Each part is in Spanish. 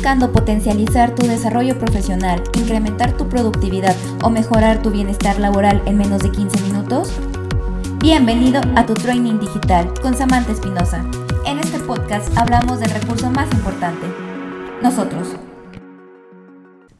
buscando potencializar tu desarrollo profesional, incrementar tu productividad o mejorar tu bienestar laboral en menos de 15 minutos? Bienvenido a tu Training Digital con Samantha Espinosa. En este podcast hablamos del recurso más importante, nosotros.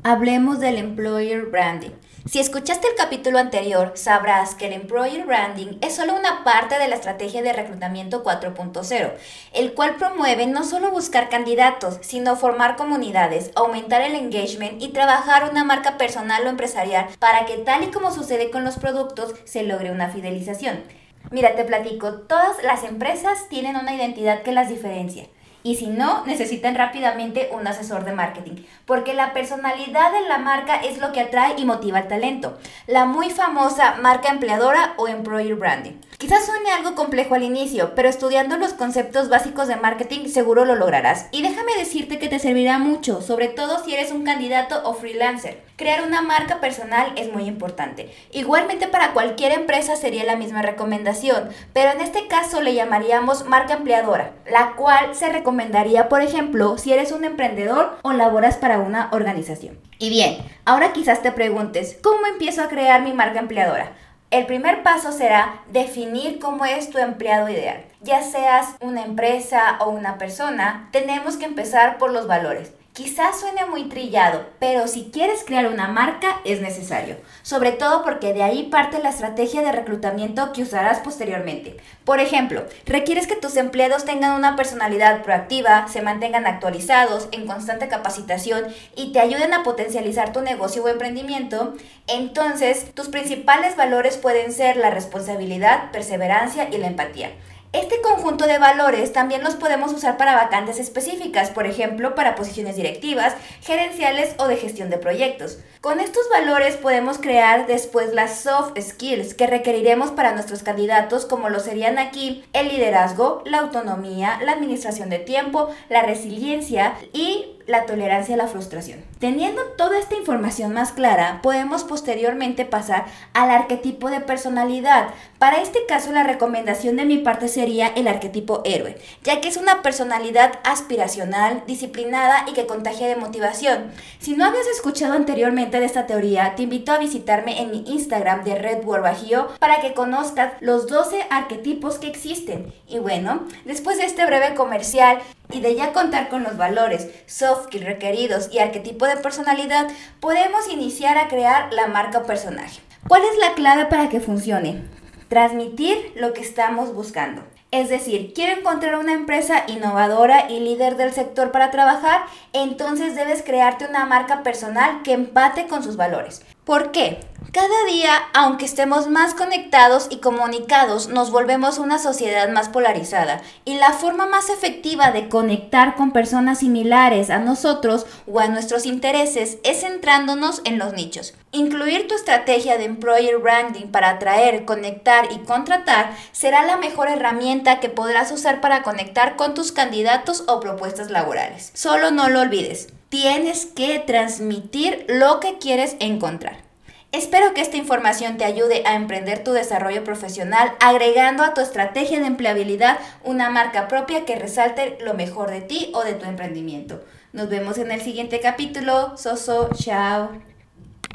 Hablemos del Employer Branding. Si escuchaste el capítulo anterior, sabrás que el Employer Branding es solo una parte de la estrategia de reclutamiento 4.0, el cual promueve no solo buscar candidatos, sino formar comunidades, aumentar el engagement y trabajar una marca personal o empresarial para que tal y como sucede con los productos, se logre una fidelización. Mira, te platico, todas las empresas tienen una identidad que las diferencia y si no, necesitan rápidamente un asesor de marketing, porque la personalidad de la marca es lo que atrae y motiva el talento. La muy famosa marca empleadora o employer branding. Quizás suene algo complejo al inicio, pero estudiando los conceptos básicos de marketing seguro lo lograrás. Y déjame decirte que te servirá mucho, sobre todo si eres un candidato o freelancer. Crear una marca personal es muy importante. Igualmente para cualquier empresa sería la misma recomendación, pero en este caso le llamaríamos marca empleadora, la cual se recomendaría, por ejemplo, si eres un emprendedor o laboras para una organización. Y bien, ahora quizás te preguntes, ¿cómo empiezo a crear mi marca empleadora? El primer paso será definir cómo es tu empleado ideal. Ya seas una empresa o una persona, tenemos que empezar por los valores. Quizás suene muy trillado, pero si quieres crear una marca es necesario, sobre todo porque de ahí parte la estrategia de reclutamiento que usarás posteriormente. Por ejemplo, requieres que tus empleados tengan una personalidad proactiva, se mantengan actualizados, en constante capacitación y te ayuden a potencializar tu negocio o emprendimiento, entonces tus principales valores pueden ser la responsabilidad, perseverancia y la empatía. Este conjunto de valores también los podemos usar para vacantes específicas, por ejemplo, para posiciones directivas, gerenciales o de gestión de proyectos. Con estos valores podemos crear después las soft skills que requeriremos para nuestros candidatos, como lo serían aquí el liderazgo, la autonomía, la administración de tiempo, la resiliencia y la tolerancia a la frustración. Teniendo toda esta información más clara, podemos posteriormente pasar al arquetipo de personalidad. Para este caso, la recomendación de mi parte sería el arquetipo héroe, ya que es una personalidad aspiracional, disciplinada y que contagia de motivación. Si no habías escuchado anteriormente de esta teoría, te invito a visitarme en mi Instagram de Red Bull Bajío para que conozcas los 12 arquetipos que existen. Y bueno, después de este breve comercial, y de ya contar con los valores, soft skills requeridos y arquetipo de personalidad, podemos iniciar a crear la marca personaje. ¿Cuál es la clave para que funcione? Transmitir lo que estamos buscando. Es decir, quiero encontrar una empresa innovadora y líder del sector para trabajar, entonces debes crearte una marca personal que empate con sus valores. ¿Por qué? Cada día, aunque estemos más conectados y comunicados, nos volvemos una sociedad más polarizada y la forma más efectiva de conectar con personas similares a nosotros o a nuestros intereses es centrándonos en los nichos. Incluir tu estrategia de employer branding para atraer, conectar y contratar será la mejor herramienta que podrás usar para conectar con tus candidatos o propuestas laborales. Solo no lo olvides, tienes que transmitir lo que quieres encontrar. Espero que esta información te ayude a emprender tu desarrollo profesional agregando a tu estrategia de empleabilidad una marca propia que resalte lo mejor de ti o de tu emprendimiento. Nos vemos en el siguiente capítulo. Soso, chao.